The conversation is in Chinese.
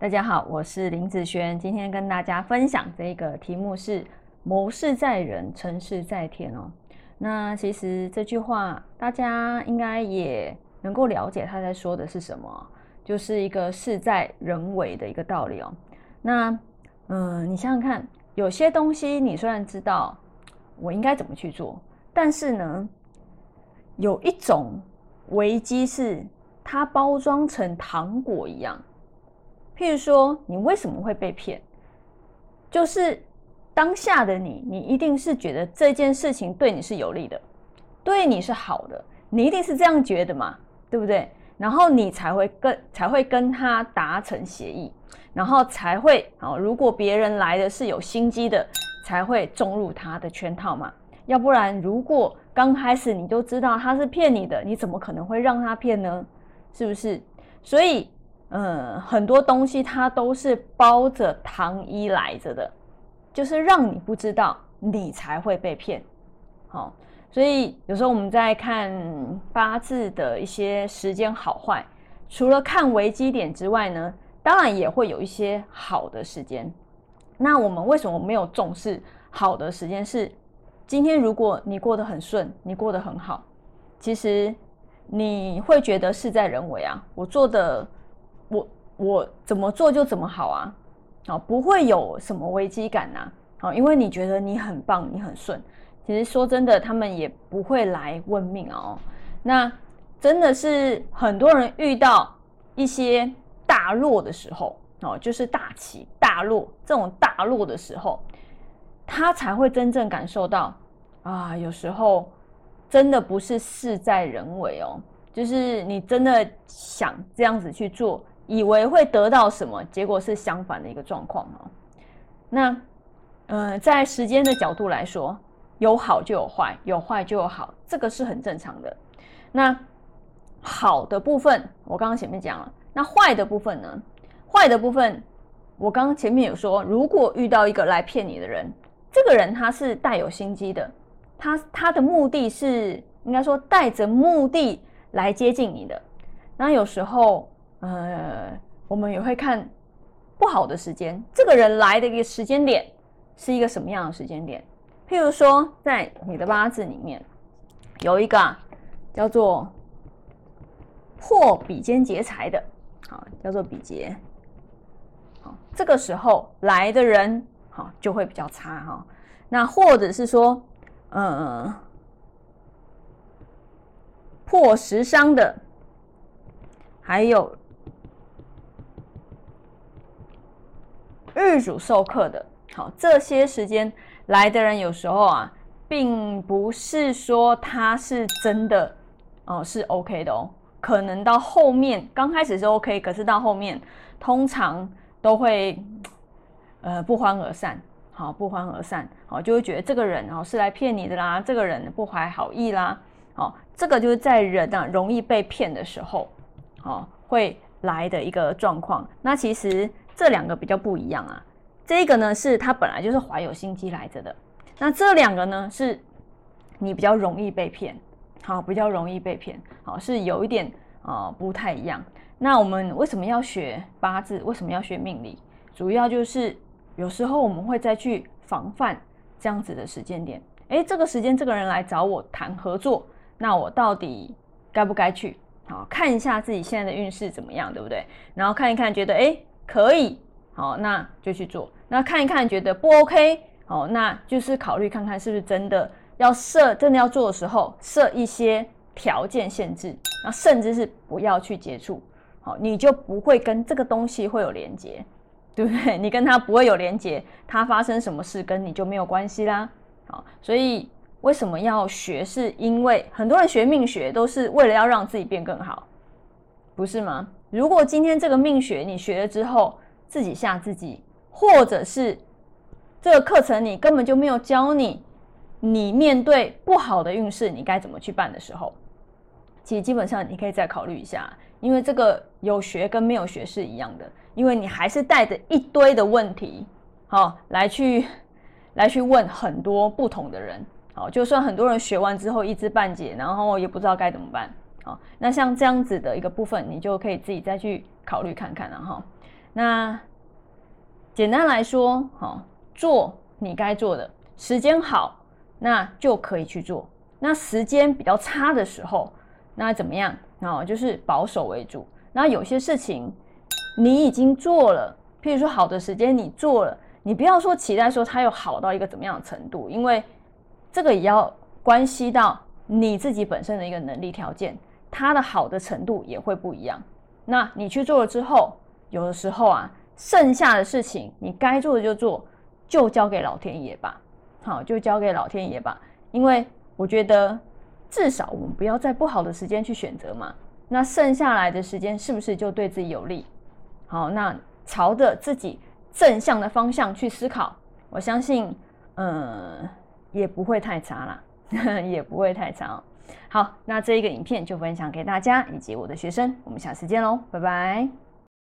大家好，我是林子轩，今天跟大家分享这个题目是“谋事在人，成事在天”哦。那其实这句话大家应该也能够了解他在说的是什么，就是一个事在人为的一个道理哦。那嗯，你想想看，有些东西你虽然知道我应该怎么去做，但是呢，有一种危机是它包装成糖果一样。譬如说，你为什么会被骗？就是当下的你，你一定是觉得这件事情对你是有利的，对你是好的，你一定是这样觉得嘛，对不对？然后你才会跟才会跟他达成协议，然后才会啊，如果别人来的是有心机的，才会中入他的圈套嘛。要不然，如果刚开始你就知道他是骗你的，你怎么可能会让他骗呢？是不是？所以。嗯，很多东西它都是包着糖衣来着的，就是让你不知道，你才会被骗。好，所以有时候我们在看八字的一些时间好坏，除了看危机点之外呢，当然也会有一些好的时间。那我们为什么没有重视好的时间？是今天如果你过得很顺，你过得很好，其实你会觉得事在人为啊，我做的。我怎么做就怎么好啊，啊，不会有什么危机感呐，啊，因为你觉得你很棒，你很顺。其实说真的，他们也不会来问命哦。那真的是很多人遇到一些大落的时候，哦，就是大起大落这种大落的时候，他才会真正感受到啊，有时候真的不是事在人为哦，就是你真的想这样子去做。以为会得到什么，结果是相反的一个状况哦。那，呃，在时间的角度来说，有好就有坏，有坏就有好，这个是很正常的。那好的部分，我刚刚前面讲了。那坏的部分呢？坏的部分，我刚刚前面有说，如果遇到一个来骗你的人，这个人他是带有心机的，他他的目的是应该说带着目的来接近你的。那有时候。呃，我们也会看不好的时间，这个人来的一个时间点是一个什么样的时间点？譬如说，在你的八字里面有一个叫做破比肩劫财的，好，叫做比劫，好，这个时候来的人好就会比较差哈。那或者是说，呃，破食伤的，还有。日主授课的，好，这些时间来的人，有时候啊，并不是说他是真的哦，是 OK 的哦，可能到后面刚开始是 OK，可是到后面通常都会呃不欢而散，好，不欢而散，好，就会觉得这个人哦是来骗你的啦，这个人不怀好意啦，好，这个就是在人啊容易被骗的时候，好会来的一个状况。那其实。这两个比较不一样啊，这个呢是他本来就是怀有心机来着的，那这两个呢是你比较容易被骗，好，比较容易被骗，好，是有一点啊不太一样。那我们为什么要学八字？为什么要学命理？主要就是有时候我们会再去防范这样子的时间点。诶，这个时间这个人来找我谈合作，那我到底该不该去？好，看一下自己现在的运势怎么样，对不对？然后看一看，觉得诶。可以，好，那就去做。那看一看，觉得不 OK，好，那就是考虑看看是不是真的要设，真的要做的时候设一些条件限制，那甚至是不要去接触，好，你就不会跟这个东西会有连接，对不对？你跟他不会有连接，他发生什么事跟你就没有关系啦。好，所以为什么要学？是因为很多人学命学都是为了要让自己变更好，不是吗？如果今天这个命学你学了之后自己吓自己，或者是这个课程你根本就没有教你，你面对不好的运势你该怎么去办的时候，其实基本上你可以再考虑一下，因为这个有学跟没有学是一样的，因为你还是带着一堆的问题，好来去来去问很多不同的人，好，就算很多人学完之后一知半解，然后也不知道该怎么办。那像这样子的一个部分，你就可以自己再去考虑看看了哈。那简单来说，好做你该做的，时间好，那就可以去做。那时间比较差的时候，那怎么样？哦，就是保守为主。那有些事情你已经做了，譬如说好的时间你做了，你不要说期待说它有好到一个怎么样的程度，因为这个也要关系到你自己本身的一个能力条件，它的好的程度也会不一样。那你去做了之后，有的时候啊，剩下的事情你该做的就做，就交给老天爷吧。好，就交给老天爷吧，因为。我觉得至少我们不要在不好的时间去选择嘛。那剩下来的时间是不是就对自己有利？好，那朝着自己正向的方向去思考，我相信，嗯，也不会太差啦，也不会太差。好，那这一个影片就分享给大家以及我的学生，我们下次见喽，拜拜。